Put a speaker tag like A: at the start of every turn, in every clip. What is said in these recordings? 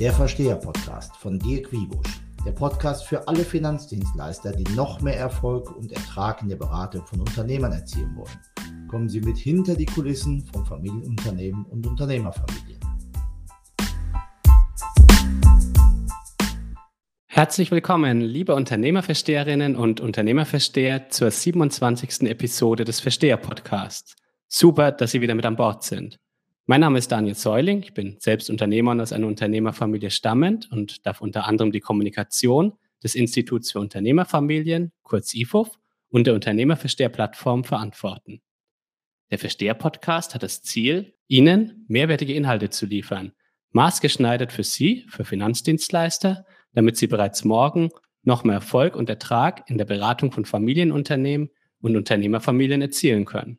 A: Der Versteher-Podcast von Dirk Wiebusch. Der Podcast für alle Finanzdienstleister, die noch mehr Erfolg und Ertrag in der Beratung von Unternehmern erzielen wollen. Kommen Sie mit hinter die Kulissen von Familienunternehmen und Unternehmerfamilien.
B: Herzlich willkommen, liebe Unternehmerversteherinnen und Unternehmerversteher, zur 27. Episode des Versteher-Podcasts. Super, dass Sie wieder mit an Bord sind. Mein Name ist Daniel Säuling. Ich bin selbst Unternehmer und aus einer Unternehmerfamilie stammend und darf unter anderem die Kommunikation des Instituts für Unternehmerfamilien, kurz IFUF, und der Unternehmerversteher-Plattform verantworten. Der Versteher-Podcast hat das Ziel, Ihnen mehrwertige Inhalte zu liefern, maßgeschneidert für Sie, für Finanzdienstleister, damit Sie bereits morgen noch mehr Erfolg und Ertrag in der Beratung von Familienunternehmen und Unternehmerfamilien erzielen können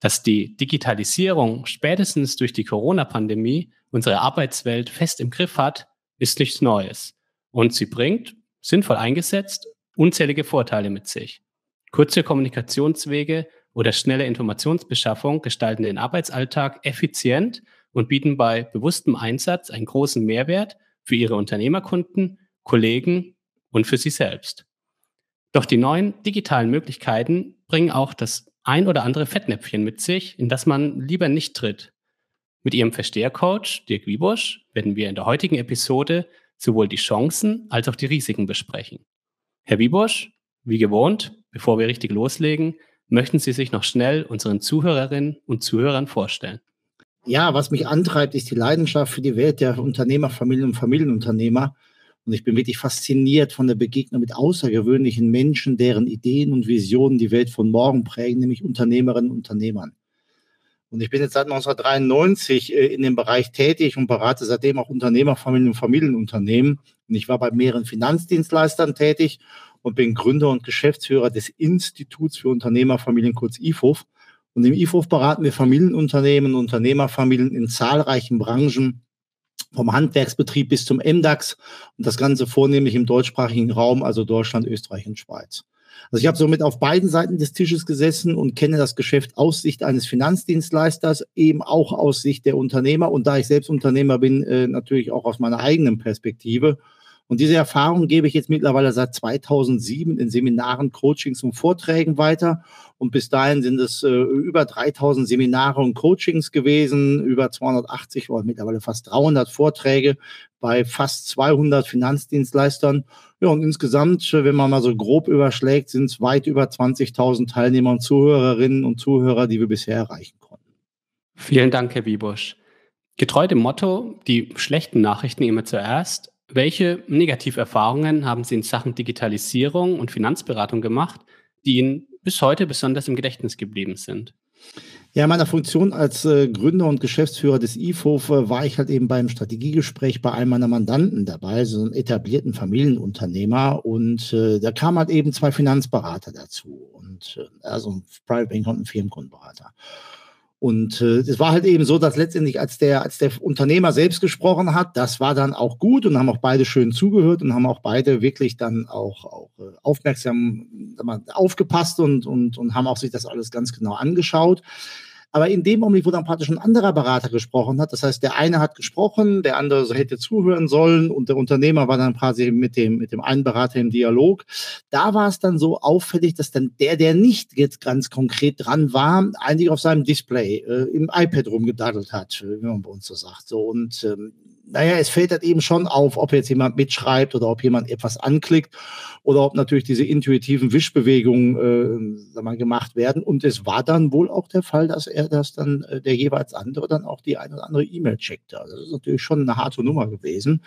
B: dass die Digitalisierung spätestens durch die Corona-Pandemie unsere Arbeitswelt fest im Griff hat, ist nichts Neues. Und sie bringt, sinnvoll eingesetzt, unzählige Vorteile mit sich. Kurze Kommunikationswege oder schnelle Informationsbeschaffung gestalten den Arbeitsalltag effizient und bieten bei bewusstem Einsatz einen großen Mehrwert für ihre Unternehmerkunden, Kollegen und für sie selbst. Doch die neuen digitalen Möglichkeiten bringen auch das ein oder andere Fettnäpfchen mit sich, in das man lieber nicht tritt. Mit Ihrem Verstehercoach Dirk Wiebusch werden wir in der heutigen Episode sowohl die Chancen als auch die Risiken besprechen. Herr Wiebusch, wie gewohnt, bevor wir richtig loslegen, möchten Sie sich noch schnell unseren Zuhörerinnen und Zuhörern vorstellen.
A: Ja, was mich antreibt, ist die Leidenschaft für die Welt der Unternehmerfamilien und Familienunternehmer. Und ich bin wirklich fasziniert von der Begegnung mit außergewöhnlichen Menschen, deren Ideen und Visionen die Welt von morgen prägen, nämlich Unternehmerinnen und Unternehmern. Und ich bin jetzt seit 1993 äh, in dem Bereich tätig und berate seitdem auch Unternehmerfamilien und Familienunternehmen. Und ich war bei mehreren Finanzdienstleistern tätig und bin Gründer und Geschäftsführer des Instituts für Unternehmerfamilien, kurz IFUF. Und im IFUF beraten wir Familienunternehmen, Unternehmerfamilien in zahlreichen Branchen vom Handwerksbetrieb bis zum MDAX und das Ganze vornehmlich im deutschsprachigen Raum, also Deutschland, Österreich und Schweiz. Also ich habe somit auf beiden Seiten des Tisches gesessen und kenne das Geschäft aus Sicht eines Finanzdienstleisters, eben auch aus Sicht der Unternehmer und da ich selbst Unternehmer bin, äh, natürlich auch aus meiner eigenen Perspektive. Und diese Erfahrung gebe ich jetzt mittlerweile seit 2007 in Seminaren, Coachings und Vorträgen weiter. Und bis dahin sind es äh, über 3000 Seminare und Coachings gewesen, über 280 oder mittlerweile fast 300 Vorträge bei fast 200 Finanzdienstleistern. Ja, und insgesamt, wenn man mal so grob überschlägt, sind es weit über 20.000 Teilnehmer und Zuhörerinnen und Zuhörer, die wir bisher erreichen konnten.
B: Vielen Dank, Herr Wiebusch. Getreu dem Motto, die schlechten Nachrichten immer zuerst, welche Negativerfahrungen haben Sie in Sachen Digitalisierung und Finanzberatung gemacht, die Ihnen bis heute besonders im Gedächtnis geblieben sind?
A: Ja, in meiner Funktion als äh, Gründer und Geschäftsführer des IFOF äh, war ich halt eben beim Strategiegespräch bei einem meiner Mandanten dabei, so einem etablierten Familienunternehmer. Und äh, da kamen halt eben zwei Finanzberater dazu und also ein Private Bank und ein Firmenkundenberater. Und äh, es war halt eben so, dass letztendlich, als der, als der Unternehmer selbst gesprochen hat, das war dann auch gut und haben auch beide schön zugehört und haben auch beide wirklich dann auch, auch äh, aufmerksam mal, aufgepasst und, und, und haben auch sich das alles ganz genau angeschaut. Aber in dem Augenblick, wo dann praktisch ein anderer Berater gesprochen hat, das heißt, der eine hat gesprochen, der andere hätte zuhören sollen und der Unternehmer war dann quasi mit dem, mit dem einen Berater im Dialog. Da war es dann so auffällig, dass dann der, der nicht jetzt ganz konkret dran war, eigentlich auf seinem Display äh, im iPad rumgedaddelt hat, wie man bei uns so sagt. So und ähm, naja, es fällt halt eben schon auf, ob jetzt jemand mitschreibt oder ob jemand etwas anklickt oder ob natürlich diese intuitiven Wischbewegungen äh, mal, gemacht werden. Und es war dann wohl auch der Fall, dass er das dann, äh, der jeweils andere, dann auch die eine oder andere E-Mail checkte. Also das ist natürlich schon eine harte Nummer gewesen.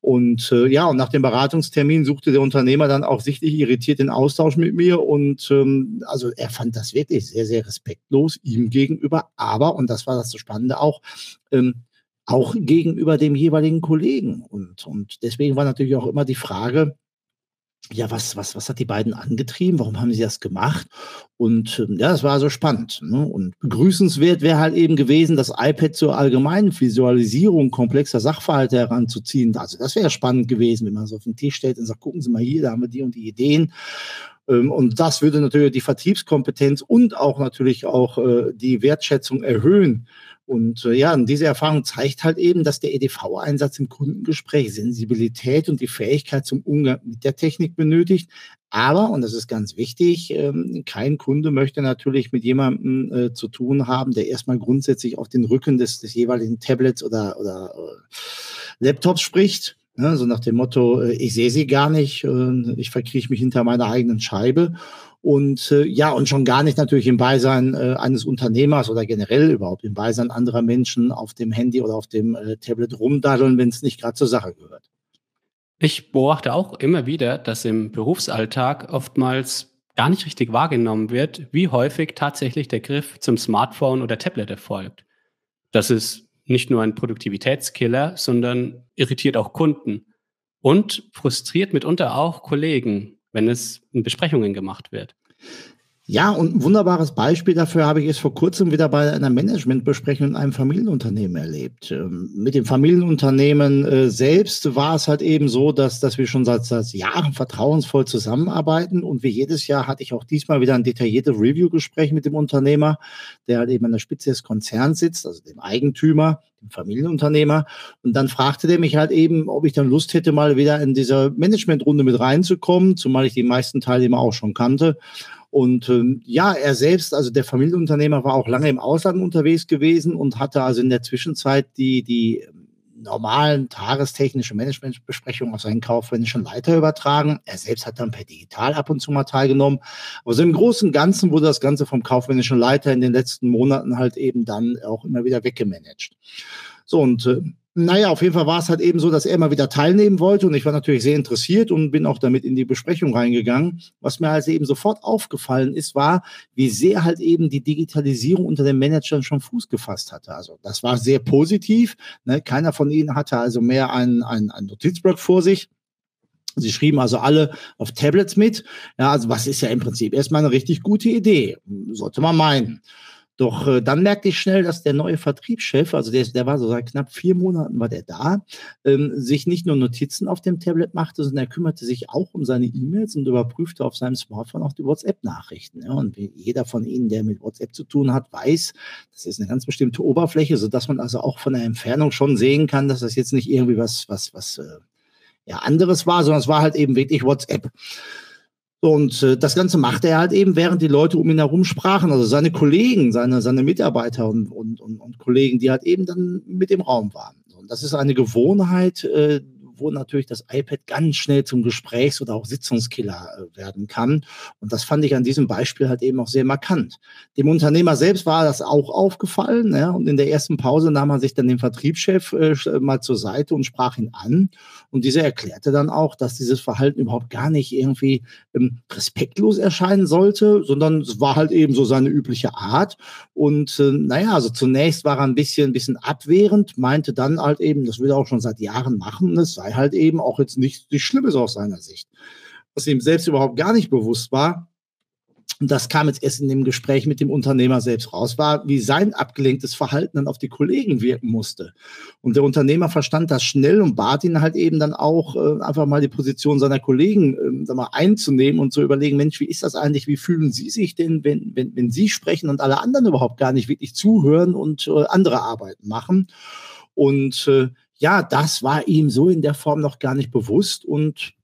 A: Und äh, ja, und nach dem Beratungstermin suchte der Unternehmer dann auch sichtlich irritiert den Austausch mit mir. Und ähm, also er fand das wirklich sehr, sehr respektlos ihm gegenüber. Aber, und das war das Spannende auch, ähm, auch gegenüber dem jeweiligen Kollegen. Und, und deswegen war natürlich auch immer die Frage, ja, was, was, was hat die beiden angetrieben? Warum haben sie das gemacht? Und ähm, ja, das war so spannend. Ne? Und begrüßenswert wäre halt eben gewesen, das iPad zur allgemeinen Visualisierung komplexer Sachverhalte heranzuziehen. Also das wäre spannend gewesen, wenn man so auf den Tisch stellt und sagt, gucken Sie mal hier, da haben wir die und die Ideen. Ähm, und das würde natürlich die Vertriebskompetenz und auch natürlich auch äh, die Wertschätzung erhöhen Und äh, ja, und diese Erfahrung zeigt halt eben, dass der EDV-Einsatz im Kundengespräch Sensibilität und die Fähigkeit zum Umgang mit der Technik benötigt. Aber, und das ist ganz wichtig, ähm, kein Kunde möchte natürlich mit jemandem äh, zu tun haben, der erstmal grundsätzlich auf den Rücken des, des jeweiligen Tablets oder, oder äh, Laptops spricht. Ne? So nach dem Motto, äh, ich sehe sie gar nicht, äh, ich verkrieche mich hinter meiner eigenen Scheibe. Und äh, ja, und schon gar nicht natürlich im Beisein äh, eines Unternehmers oder generell überhaupt im Beisein anderer Menschen auf dem Handy oder auf dem äh, Tablet rumdaddeln, wenn es nicht gerade zur Sache gehört.
B: Ich beobachte auch immer wieder, dass im Berufsalltag oftmals gar nicht richtig wahrgenommen wird, wie häufig tatsächlich der Griff zum Smartphone oder Tablet erfolgt. Das ist nicht nur ein Produktivitätskiller, sondern irritiert auch Kunden und frustriert mitunter auch Kollegen, wenn es in Besprechungen gemacht wird.
A: Ja, und ein wunderbares Beispiel dafür habe ich es vor kurzem wieder bei einer Managementbesprechung in einem Familienunternehmen erlebt. Ähm, mit dem Familienunternehmen äh, selbst war es halt eben so, dass, dass wir schon seit, seit Jahren vertrauensvoll zusammenarbeiten und wie jedes Jahr hatte ich auch diesmal wieder ein detailliertes Review-Gespräch mit dem Unternehmer, der halt eben an der Spitze des Konzerns sitzt, also dem Eigentümer, Familienunternehmer. Und dann fragte der mich halt eben, ob ich dann Lust hätte, mal wieder in dieser Managementrunde mit reinzukommen, zumal ich die meisten Teilnehmer auch schon kannte. Und ähm, ja, er selbst, also der Familienunternehmer, war auch lange im Ausland unterwegs gewesen und hatte also in der Zwischenzeit die, die normalen tagestechnischen Managementbesprechungen auf seinen kaufmännischen Leiter übertragen. Er selbst hat dann per Digital ab und zu mal teilgenommen. Aber so im Großen und Ganzen wurde das Ganze vom kaufmännischen Leiter in den letzten Monaten halt eben dann auch immer wieder weggemanagt. So, und äh, naja, auf jeden Fall war es halt eben so, dass er mal wieder teilnehmen wollte und ich war natürlich sehr interessiert und bin auch damit in die Besprechung reingegangen. Was mir halt eben sofort aufgefallen ist, war, wie sehr halt eben die Digitalisierung unter den Managern schon Fuß gefasst hatte. Also das war sehr positiv. Ne? Keiner von ihnen hatte also mehr ein, ein, ein Notizblock vor sich. Sie schrieben also alle auf Tablets mit. Ja, also was ist ja im Prinzip erstmal eine richtig gute Idee. Sollte man meinen. Doch äh, dann merkte ich schnell, dass der neue Vertriebschef, also der, der war so seit knapp vier Monaten war der da, ähm, sich nicht nur Notizen auf dem Tablet machte, sondern er kümmerte sich auch um seine E-Mails und überprüfte auf seinem Smartphone auch die WhatsApp-Nachrichten. Ja. Und wie jeder von Ihnen, der mit WhatsApp zu tun hat, weiß, das ist eine ganz bestimmte Oberfläche, sodass man also auch von der Entfernung schon sehen kann, dass das jetzt nicht irgendwie was, was, was äh, ja, anderes war, sondern es war halt eben wirklich WhatsApp. Und äh, das Ganze machte er halt eben, während die Leute um ihn herum sprachen, also seine Kollegen, seine, seine Mitarbeiter und, und, und, und Kollegen, die halt eben dann mit im Raum waren. Und das ist eine Gewohnheit, äh, wo natürlich das iPad ganz schnell zum Gesprächs- oder auch Sitzungskiller äh, werden kann. Und das fand ich an diesem Beispiel halt eben auch sehr markant. Dem Unternehmer selbst war das auch aufgefallen. Ja, und in der ersten Pause nahm er sich dann den Vertriebschef äh, mal zur Seite und sprach ihn an. Und dieser erklärte dann auch, dass dieses Verhalten überhaupt gar nicht irgendwie ähm, respektlos erscheinen sollte, sondern es war halt eben so seine übliche Art. Und äh, naja, also zunächst war er ein bisschen, ein bisschen abwehrend, meinte dann halt eben, das will er auch schon seit Jahren machen, es sei halt eben auch jetzt nicht, nicht Schlimmes aus seiner Sicht. Was ihm selbst überhaupt gar nicht bewusst war, und das kam jetzt erst in dem Gespräch mit dem Unternehmer selbst raus, war, wie sein abgelenktes Verhalten dann auf die Kollegen wirken musste. Und der Unternehmer verstand das schnell und bat ihn halt eben dann auch, äh, einfach mal die Position seiner Kollegen äh, mal, einzunehmen und zu überlegen, Mensch, wie ist das eigentlich, wie fühlen Sie sich denn, wenn, wenn, wenn Sie sprechen und alle anderen überhaupt gar nicht wirklich zuhören und äh, andere Arbeiten machen? Und äh, ja, das war ihm so in der Form noch gar nicht bewusst und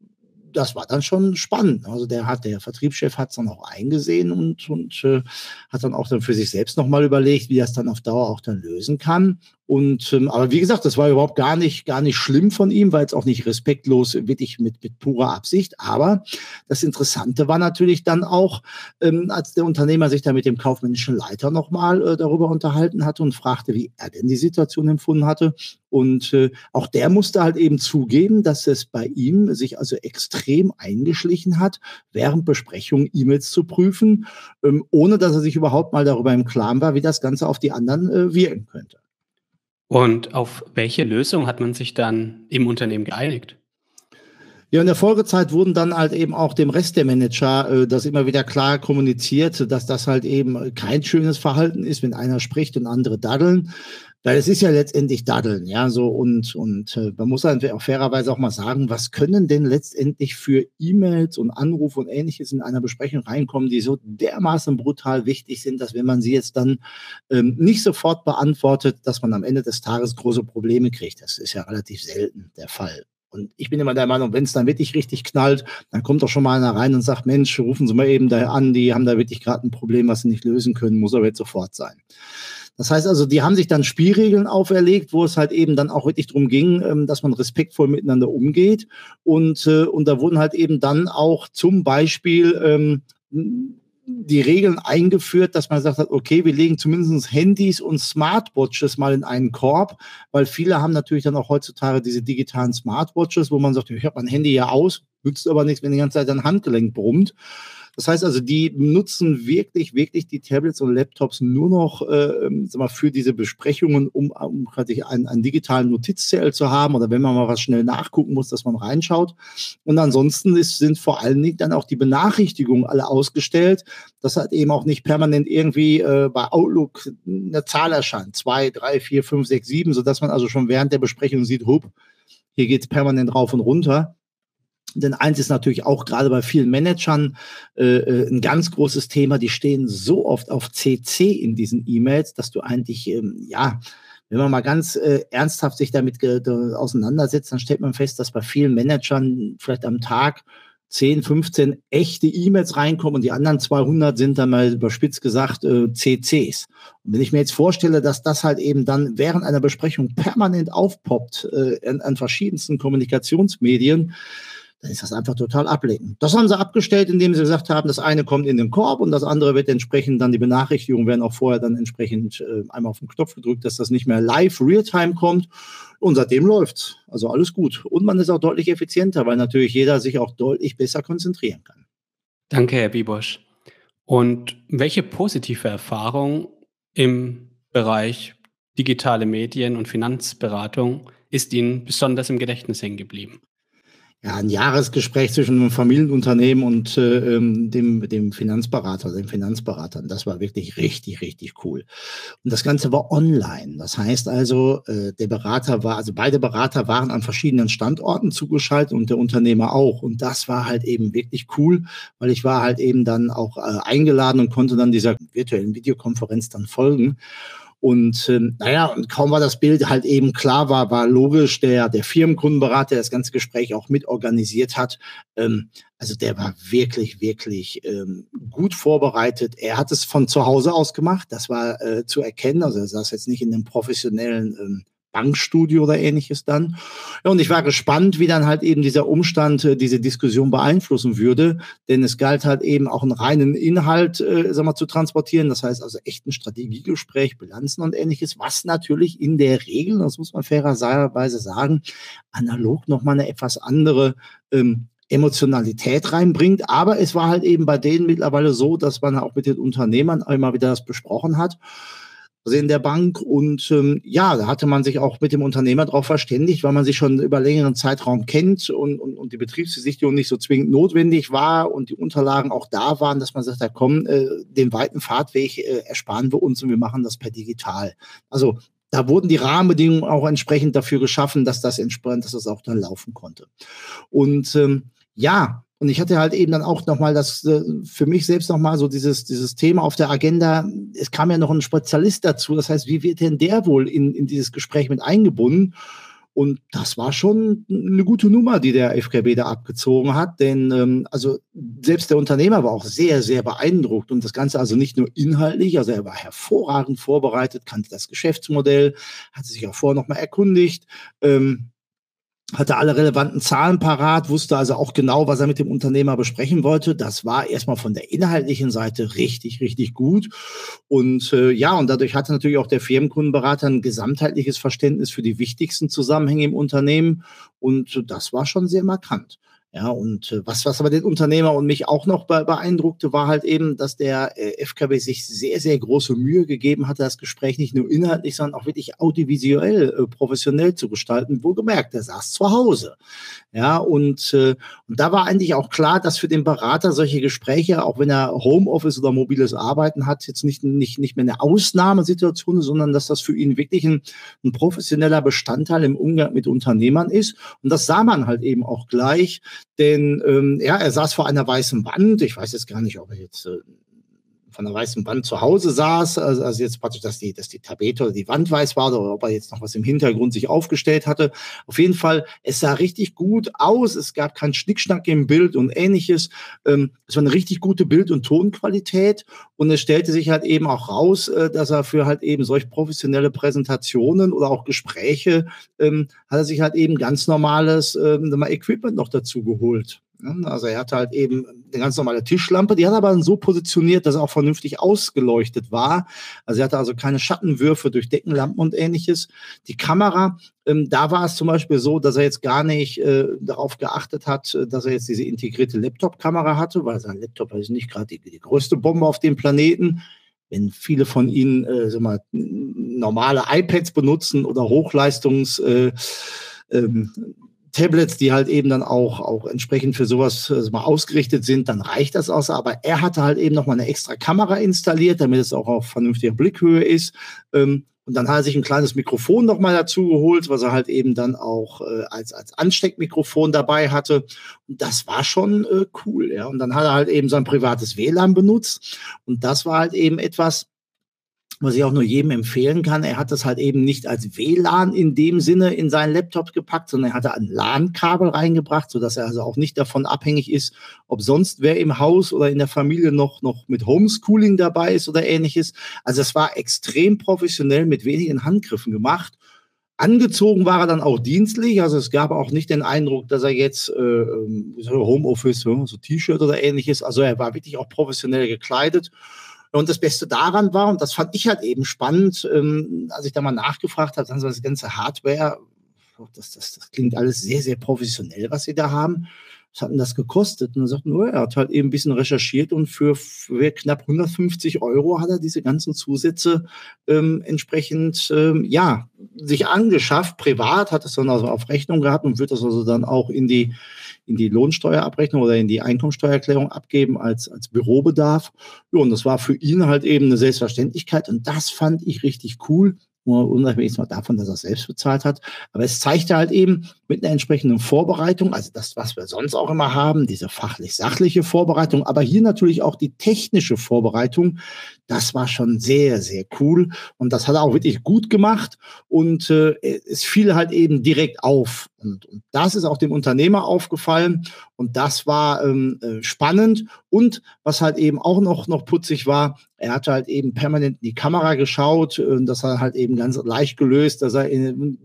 A: das war dann schon spannend. Also der hat, der Vertriebschef hat es dann auch eingesehen und, und äh, hat dann auch dann für sich selbst nochmal überlegt, wie er es dann auf Dauer auch dann lösen kann. Und ähm, aber wie gesagt, das war überhaupt gar nicht, gar nicht schlimm von ihm, weil es auch nicht respektlos, wirklich mit, mit purer Absicht. Aber das Interessante war natürlich dann auch, ähm, als der Unternehmer sich da mit dem kaufmännischen Leiter nochmal äh, darüber unterhalten hatte und fragte, wie er denn die Situation empfunden hatte. Und äh, auch der musste halt eben zugeben, dass es bei ihm sich also extrem eingeschlichen hat, während Besprechungen E-Mails zu prüfen, ähm, ohne dass er sich überhaupt mal darüber im Klaren war, wie das Ganze auf die anderen äh, wirken könnte.
B: Und auf welche Lösung hat man sich dann im Unternehmen geeinigt?
A: Ja, in der Folgezeit wurden dann halt eben auch dem Rest der Manager äh, das immer wieder klar kommuniziert, dass das halt eben kein schönes Verhalten ist, wenn einer spricht und andere daddeln. Weil es ist ja letztendlich Daddeln, ja, so und, und äh, man muss halt auch fairerweise auch mal sagen, was können denn letztendlich für E-Mails und Anrufe und ähnliches in einer Besprechung reinkommen, die so dermaßen brutal wichtig sind, dass wenn man sie jetzt dann ähm, nicht sofort beantwortet, dass man am Ende des Tages große Probleme kriegt. Das ist ja relativ selten der Fall. Und ich bin immer der Meinung, wenn es dann wirklich richtig knallt, dann kommt doch schon mal einer rein und sagt, Mensch, rufen Sie mal eben da an, die haben da wirklich gerade ein Problem, was sie nicht lösen können, muss aber jetzt sofort sein. Das heißt also, die haben sich dann Spielregeln auferlegt, wo es halt eben dann auch wirklich darum ging, ähm, dass man respektvoll miteinander umgeht. Und, äh, und da wurden halt eben dann auch zum Beispiel ähm, die Regeln eingeführt, dass man gesagt hat, okay, wir legen zumindest Handys und Smartwatches mal in einen Korb, weil viele haben natürlich dann auch heutzutage diese digitalen Smartwatches, wo man sagt, ich habe mein Handy ja aus, nützt aber nichts, wenn die ganze Zeit dein Handgelenk brummt. Das heißt also, die nutzen wirklich, wirklich die Tablets und Laptops nur noch äh, sag mal, für diese Besprechungen, um, um einen, einen digitalen Notizzettel zu haben oder wenn man mal was schnell nachgucken muss, dass man reinschaut. Und ansonsten ist, sind vor allen Dingen dann auch die Benachrichtigungen alle ausgestellt, dass halt eben auch nicht permanent irgendwie äh, bei Outlook eine Zahl erscheint. Zwei, drei, vier, fünf, sechs, sieben, sodass man also schon während der Besprechung sieht, hup, hier geht es permanent rauf und runter. Denn eins ist natürlich auch gerade bei vielen Managern äh, äh ein ganz großes Thema, die stehen so oft auf CC in diesen E-Mails, dass du eigentlich, ähm, ja, wenn man mal ganz äh, ernsthaft sich damit auseinandersetzt, dann stellt man fest, dass bei vielen Managern vielleicht am Tag 10, 15 echte E-Mails reinkommen und die anderen 200 sind dann mal überspitzt gesagt äh, CCs. Und wenn ich mir jetzt vorstelle, dass das halt eben dann während einer Besprechung permanent aufpoppt äh, an, an verschiedensten Kommunikationsmedien, dann ist das einfach total ablenkend. Das haben sie abgestellt, indem sie gesagt haben, das eine kommt in den Korb und das andere wird entsprechend dann die Benachrichtigungen werden auch vorher dann entsprechend äh, einmal auf den Knopf gedrückt, dass das nicht mehr live Realtime kommt. Und seitdem läuft's. Also alles gut. Und man ist auch deutlich effizienter, weil natürlich jeder sich auch deutlich besser konzentrieren kann.
B: Danke, Herr Bibosch. Und welche positive Erfahrung im Bereich digitale Medien und Finanzberatung ist Ihnen besonders im Gedächtnis hängen geblieben?
A: Ja, ein Jahresgespräch zwischen einem Familienunternehmen und äh, ähm, dem, dem Finanzberater, den Finanzberatern. Das war wirklich richtig, richtig cool. Und das Ganze war online. Das heißt also, äh, der Berater war, also beide Berater waren an verschiedenen Standorten zugeschaltet und der Unternehmer auch. Und das war halt eben wirklich cool, weil ich war halt eben dann auch äh, eingeladen und konnte dann dieser virtuellen Videokonferenz dann folgen. Und ähm, naja, und kaum war das Bild halt eben klar war, war logisch, der, der Firmenkundenberater, der das ganze Gespräch auch mit organisiert hat, ähm, also der war wirklich, wirklich ähm, gut vorbereitet. Er hat es von zu Hause aus gemacht, das war äh, zu erkennen. Also er saß jetzt nicht in dem professionellen ähm, Bankstudio oder ähnliches dann. Ja, und ich war gespannt, wie dann halt eben dieser Umstand äh, diese Diskussion beeinflussen würde, denn es galt halt eben auch einen reinen Inhalt, äh, sag mal, zu transportieren. Das heißt also echt ein Strategiegespräch, Bilanzen und ähnliches, was natürlich in der Regel, das muss man fairerweise sagen, analog nochmal eine etwas andere ähm, Emotionalität reinbringt. Aber es war halt eben bei denen mittlerweile so, dass man auch mit den Unternehmern immer wieder das besprochen hat also in der Bank. Und ähm, ja, da hatte man sich auch mit dem Unternehmer darauf verständigt, weil man sich schon über längeren Zeitraum kennt und, und, und die Betriebsbesichtigung nicht so zwingend notwendig war und die Unterlagen auch da waren, dass man sagt, da komm, äh, den weiten Fahrtweg äh, ersparen wir uns und wir machen das per digital. Also da wurden die Rahmenbedingungen auch entsprechend dafür geschaffen, dass das entsprechend, dass das auch dann laufen konnte. Und ähm, ja, und ich hatte halt eben dann auch nochmal das äh, für mich selbst nochmal so dieses, dieses Thema auf der Agenda. Es kam ja noch ein Spezialist dazu. Das heißt, wie wird denn der wohl in, in dieses Gespräch mit eingebunden? Und das war schon eine gute Nummer, die der FKB da abgezogen hat. Denn ähm, also selbst der Unternehmer war auch sehr, sehr beeindruckt. Und das Ganze also nicht nur inhaltlich, also er war hervorragend vorbereitet, kannte das Geschäftsmodell, hat sich auch vorher nochmal erkundigt. Ähm, hatte alle relevanten Zahlen parat, wusste also auch genau, was er mit dem Unternehmer besprechen wollte. Das war erstmal von der inhaltlichen Seite richtig, richtig gut. Und äh, ja, und dadurch hatte natürlich auch der Firmenkundenberater ein gesamtheitliches Verständnis für die wichtigsten Zusammenhänge im Unternehmen. Und das war schon sehr markant. Ja, und äh, was, was aber den Unternehmer und mich auch noch beeindruckte, war halt eben, dass der äh, FKB sich sehr, sehr große Mühe gegeben hatte, das Gespräch nicht nur inhaltlich, sondern auch wirklich audiovisuell äh, professionell zu gestalten. Wohlgemerkt, der saß zu Hause. Ja, und, äh, und da war eigentlich auch klar, dass für den Berater solche Gespräche, auch wenn er Homeoffice oder mobiles Arbeiten hat, jetzt nicht, nicht, nicht mehr eine Ausnahmesituation ist, sondern dass das für ihn wirklich ein, ein professioneller Bestandteil im Umgang mit Unternehmern ist. Und das sah man halt eben auch gleich denn ähm, ja, er saß vor einer weißen Wand. Ich weiß jetzt gar nicht, ob er jetzt äh, von der weißen Wand zu Hause saß, also, also jetzt praktisch, dass die, dass die Tapete oder die Wand weiß war oder ob er jetzt noch was im Hintergrund sich aufgestellt hatte. Auf jeden Fall, es sah richtig gut aus. Es gab keinen Schnickschnack im Bild und ähnliches. Ähm, es war eine richtig gute Bild- und Tonqualität und es stellte sich halt eben auch raus, äh, dass er für halt eben solch professionelle Präsentationen oder auch Gespräche ähm, hat er sich halt eben ganz normales ähm, Equipment noch dazu geholt. Ne? Also er hatte halt eben eine ganz normale Tischlampe, die hat er aber so positioniert, dass er auch vernünftig ausgeleuchtet war. Also er hatte also keine Schattenwürfe durch Deckenlampen und ähnliches. Die Kamera, ähm, da war es zum Beispiel so, dass er jetzt gar nicht äh, darauf geachtet hat, äh, dass er jetzt diese integrierte Laptop-Kamera hatte, weil sein Laptop ist nicht gerade die, die größte Bombe auf dem Planeten wenn viele von Ihnen äh, sag mal, normale iPads benutzen oder Hochleistungs äh, ähm, Tablets, die halt eben dann auch, auch entsprechend für sowas also mal ausgerichtet sind, dann reicht das aus. Aber er hatte halt eben noch mal eine extra Kamera installiert, damit es auch auf vernünftiger Blickhöhe ist. Ähm, und dann hat er sich ein kleines Mikrofon noch mal dazu geholt, was er halt eben dann auch äh, als, als Ansteckmikrofon dabei hatte. Und das war schon äh, cool, ja. Und dann hat er halt eben sein privates WLAN benutzt. Und das war halt eben etwas, was ich auch nur jedem empfehlen kann. Er hat das halt eben nicht als WLAN in dem Sinne in seinen Laptop gepackt, sondern er hat da ein LAN-Kabel reingebracht, sodass er also auch nicht davon abhängig ist, ob sonst wer im Haus oder in der Familie noch, noch mit Homeschooling dabei ist oder ähnliches. Also es war extrem professionell mit wenigen Handgriffen gemacht. Angezogen war er dann auch dienstlich, also es gab auch nicht den Eindruck, dass er jetzt äh, ähm, Homeoffice, so T-Shirt oder ähnliches, also er war wirklich auch professionell gekleidet und das Beste daran war, und das fand ich halt eben spannend, ähm, als ich da mal nachgefragt habe, dann so das ganze Hardware, das, das, das klingt alles sehr, sehr professionell, was sie da haben. Was hat denn das gekostet? Und er sagt, nur, er hat halt eben ein bisschen recherchiert und für, für knapp 150 Euro hat er diese ganzen Zusätze ähm, entsprechend, ähm, ja, sich angeschafft, privat, hat es dann also auf Rechnung gehabt und wird das also dann auch in die, in die Lohnsteuerabrechnung oder in die Einkommensteuererklärung abgeben als, als Bürobedarf. Ja, und das war für ihn halt eben eine Selbstverständlichkeit und das fand ich richtig cool unabhängig mal davon, dass er es selbst bezahlt hat. Aber es zeigte halt eben mit einer entsprechenden Vorbereitung, also das, was wir sonst auch immer haben, diese fachlich-sachliche Vorbereitung, aber hier natürlich auch die technische Vorbereitung. Das war schon sehr, sehr cool. Und das hat er auch wirklich gut gemacht. Und äh, es fiel halt eben direkt auf. Und, und das ist auch dem Unternehmer aufgefallen. Und das war ähm, äh, spannend. Und was halt eben auch noch, noch putzig war, er hatte halt eben permanent in die Kamera geschaut. Und das hat halt eben ganz leicht gelöst, dass er in,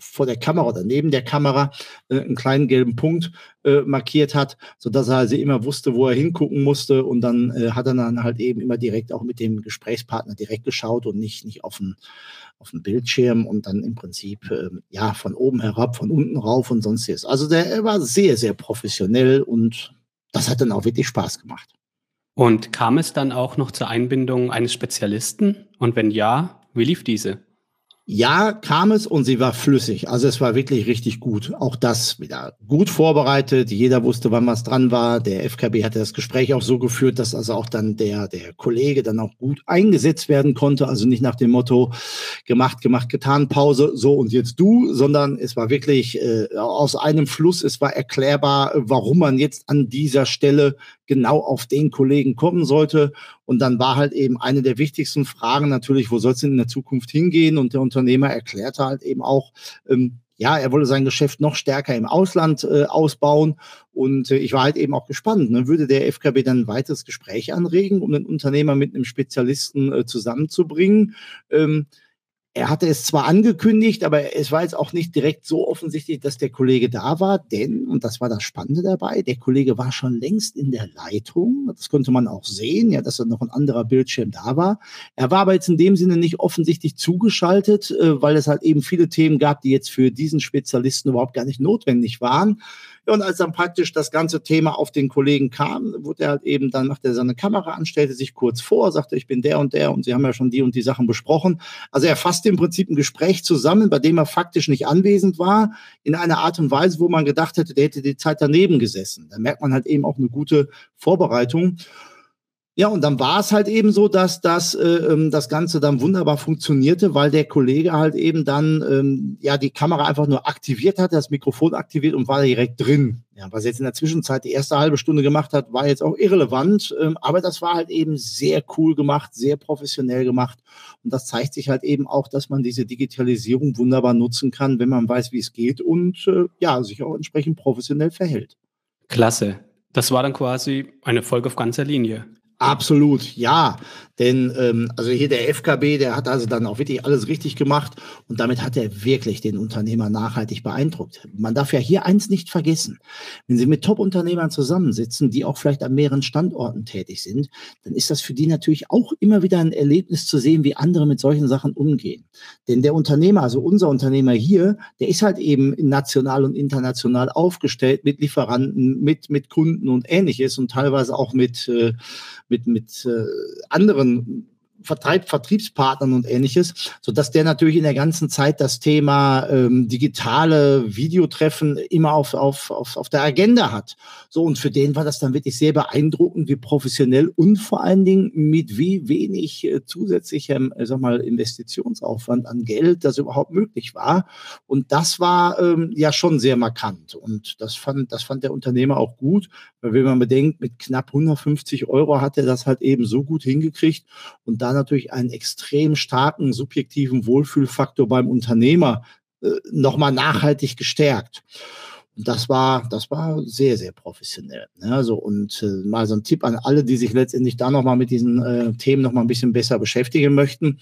A: vor der Kamera oder neben der Kamera äh, einen kleinen gelben Punkt äh, markiert hat, sodass er also immer wusste, wo er hingucken musste und dann äh, hat er dann halt eben immer direkt auch mit dem Gesprächspartner direkt geschaut und nicht, nicht auf den, auf den Bildschirm und dann im Prinzip äh, ja von oben herab, von unten rauf und sonstiges. Also der er war sehr, sehr professionell und das hat dann auch wirklich Spaß gemacht.
B: Und kam es dann auch noch zur Einbindung eines Spezialisten? Und wenn ja, wie lief diese?
A: Ja, kam es und sie war flüssig. Also es war wirklich richtig gut. Auch das wieder gut vorbereitet. Jeder wusste, wann was dran war. Der FKB hatte das Gespräch auch so geführt, dass also auch dann der, der Kollege dann auch gut eingesetzt werden konnte. Also nicht nach dem Motto gemacht, gemacht, getan, Pause, so und jetzt du, sondern es war wirklich äh, aus einem Fluss. Es war erklärbar, warum man jetzt an dieser Stelle genau auf den Kollegen kommen sollte. Und dann war halt eben eine der wichtigsten Fragen natürlich, wo soll es denn in der Zukunft hingehen? Und der Unternehmer erklärte halt eben auch, ähm, ja, er wolle sein Geschäft noch stärker im Ausland äh, ausbauen. Und äh, ich war halt eben auch gespannt, ne? würde der FKB dann ein weiteres Gespräch anregen, um den Unternehmer mit einem Spezialisten äh, zusammenzubringen? Ähm, er hatte es zwar angekündigt, aber es war jetzt auch nicht direkt so offensichtlich, dass der Kollege da war, denn, und das war das Spannende dabei, der Kollege war schon längst in der Leitung. Das konnte man auch sehen, ja, dass da noch ein anderer Bildschirm da war. Er war aber jetzt in dem Sinne nicht offensichtlich zugeschaltet, äh, weil es halt eben viele Themen gab, die jetzt für diesen Spezialisten überhaupt gar nicht notwendig waren. Und als dann praktisch das ganze Thema auf den Kollegen kam, wurde er halt eben, dann machte er seine Kamera an, stellte sich kurz vor, sagte, ich bin der und der und Sie haben ja schon die und die Sachen besprochen. Also er fasste im Prinzip ein Gespräch zusammen, bei dem er faktisch nicht anwesend war, in einer Art und Weise, wo man gedacht hätte, der hätte die Zeit daneben gesessen. Da merkt man halt eben auch eine gute Vorbereitung. Ja, und dann war es halt eben so, dass das, äh, ähm, das Ganze dann wunderbar funktionierte, weil der Kollege halt eben dann ähm, ja die Kamera einfach nur aktiviert hat, das Mikrofon aktiviert und war direkt drin. Ja, was jetzt in der Zwischenzeit die erste halbe Stunde gemacht hat, war jetzt auch irrelevant, ähm, aber das war halt eben sehr cool gemacht, sehr professionell gemacht. Und das zeigt sich halt eben auch, dass man diese Digitalisierung wunderbar nutzen kann, wenn man weiß, wie es geht und äh, ja, sich auch entsprechend professionell verhält.
B: Klasse. Das war dann quasi eine Folge auf ganzer Linie.
A: Absolut, ja. Denn ähm, also hier der FKB, der hat also dann auch wirklich alles richtig gemacht und damit hat er wirklich den Unternehmer nachhaltig beeindruckt. Man darf ja hier eins nicht vergessen. Wenn Sie mit Top-Unternehmern zusammensitzen, die auch vielleicht an mehreren Standorten tätig sind, dann ist das für die natürlich auch immer wieder ein Erlebnis zu sehen, wie andere mit solchen Sachen umgehen. Denn der Unternehmer, also unser Unternehmer hier, der ist halt eben national und international aufgestellt mit Lieferanten, mit, mit Kunden und ähnliches und teilweise auch mit äh, mit, mit äh, anderen Vertreib Vertriebspartnern und ähnliches, so dass der natürlich in der ganzen Zeit das Thema ähm, digitale Videotreffen immer auf, auf, auf, auf der Agenda hat. So, und für den war das dann wirklich sehr beeindruckend, wie professionell und vor allen Dingen mit wie wenig äh, zusätzlichem, äh, sag mal, Investitionsaufwand an Geld das überhaupt möglich war. Und das war ähm, ja schon sehr markant. Und das fand, das fand der Unternehmer auch gut, weil wenn man bedenkt, mit knapp 150 Euro hat er das halt eben so gut hingekriegt und da natürlich einen extrem starken subjektiven Wohlfühlfaktor beim Unternehmer äh, nochmal nachhaltig gestärkt. Und das war, das war sehr, sehr professionell. Ne? Also, und äh, mal so ein Tipp an alle, die sich letztendlich da nochmal mit diesen äh, Themen nochmal ein bisschen besser beschäftigen möchten.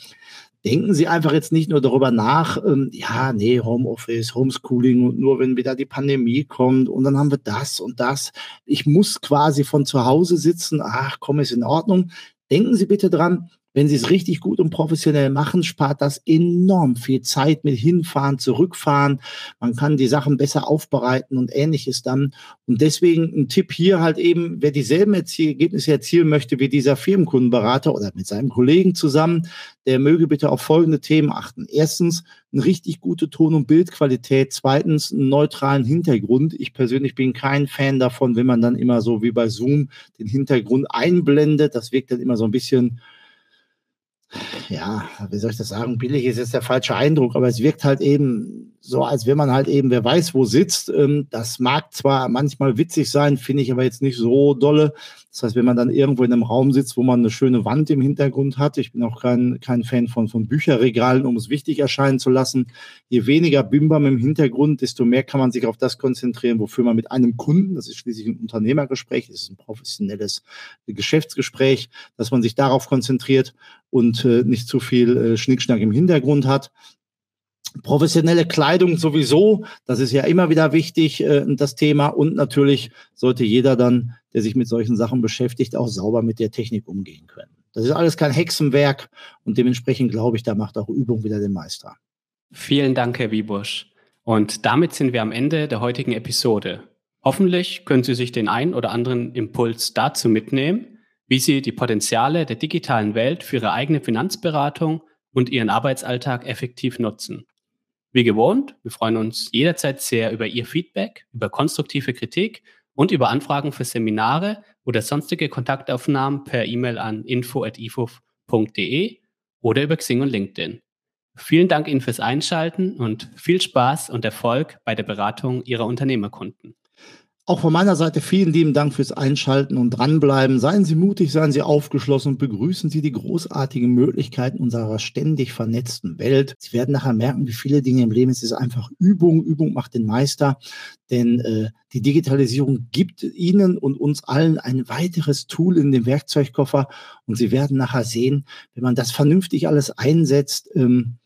A: Denken Sie einfach jetzt nicht nur darüber nach, ähm, ja, nee, Homeoffice, Homeschooling und nur wenn wieder die Pandemie kommt und dann haben wir das und das. Ich muss quasi von zu Hause sitzen. Ach, komm, ist in Ordnung. Denken Sie bitte dran, wenn Sie es richtig gut und professionell machen, spart das enorm viel Zeit mit hinfahren, zurückfahren. Man kann die Sachen besser aufbereiten und ähnliches dann. Und deswegen ein Tipp hier halt eben, wer dieselben Ergebnisse erzielen möchte wie dieser Firmenkundenberater oder mit seinem Kollegen zusammen, der möge bitte auf folgende Themen achten. Erstens, eine richtig gute Ton- und Bildqualität. Zweitens, einen neutralen Hintergrund. Ich persönlich bin kein Fan davon, wenn man dann immer so wie bei Zoom den Hintergrund einblendet. Das wirkt dann immer so ein bisschen ja, wie soll ich das sagen, billig ist jetzt der falsche Eindruck, aber es wirkt halt eben so, als wenn man halt eben, wer weiß, wo sitzt. Ähm, das mag zwar manchmal witzig sein, finde ich aber jetzt nicht so dolle. Das heißt, wenn man dann irgendwo in einem Raum sitzt, wo man eine schöne Wand im Hintergrund hat, ich bin auch kein, kein Fan von, von Bücherregalen, um es wichtig erscheinen zu lassen. Je weniger Bimbam im Hintergrund, desto mehr kann man sich auf das konzentrieren, wofür man mit einem Kunden, das ist schließlich ein Unternehmergespräch, das ist ein professionelles Geschäftsgespräch, dass man sich darauf konzentriert und äh, nicht zu viel äh, Schnickschnack im Hintergrund hat. Professionelle Kleidung sowieso, das ist ja immer wieder wichtig, äh, das Thema. Und natürlich sollte jeder dann, der sich mit solchen Sachen beschäftigt, auch sauber mit der Technik umgehen können. Das ist alles kein Hexenwerk und dementsprechend glaube ich, da macht auch Übung wieder den Meister.
B: Vielen Dank, Herr Wiebusch. Und damit sind wir am Ende der heutigen Episode. Hoffentlich können Sie sich den ein oder anderen Impuls dazu mitnehmen, wie Sie die Potenziale der digitalen Welt für Ihre eigene Finanzberatung und Ihren Arbeitsalltag effektiv nutzen. Wie gewohnt, wir freuen uns jederzeit sehr über Ihr Feedback, über konstruktive Kritik und über Anfragen für Seminare oder sonstige Kontaktaufnahmen per E-Mail an info.ifuf.de oder über Xing und LinkedIn. Vielen Dank Ihnen fürs Einschalten und viel Spaß und Erfolg bei der Beratung Ihrer Unternehmerkunden.
A: Auch von meiner Seite vielen lieben Dank fürs Einschalten und dranbleiben. Seien Sie mutig, seien Sie aufgeschlossen und begrüßen Sie die großartigen Möglichkeiten unserer ständig vernetzten Welt. Sie werden nachher merken, wie viele Dinge im Leben es ist einfach Übung. Übung macht den Meister. Denn äh, die Digitalisierung gibt Ihnen und uns allen ein weiteres Tool in den Werkzeugkoffer. Und Sie werden nachher sehen, wenn man das vernünftig alles einsetzt, ähm,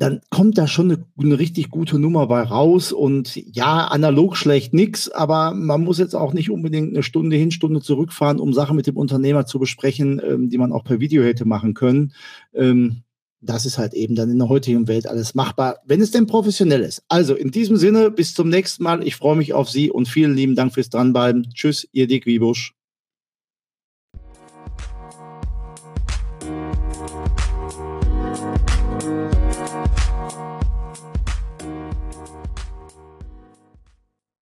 A: dann kommt da schon eine, eine, richtig gute Nummer bei raus. Und ja, analog schlecht nix, aber man muss jetzt auch nicht unbedingt eine Stunde hin, Stunde zurückfahren, um Sachen mit dem Unternehmer zu besprechen, ähm, die man auch per Video hätte machen können. Ähm, das ist halt eben dann in der heutigen Welt alles machbar, wenn es denn professionell ist. Also in diesem Sinne, bis zum nächsten Mal. Ich freue mich auf Sie und vielen lieben Dank fürs Dranbleiben. Tschüss, Ihr Dick Wiebusch.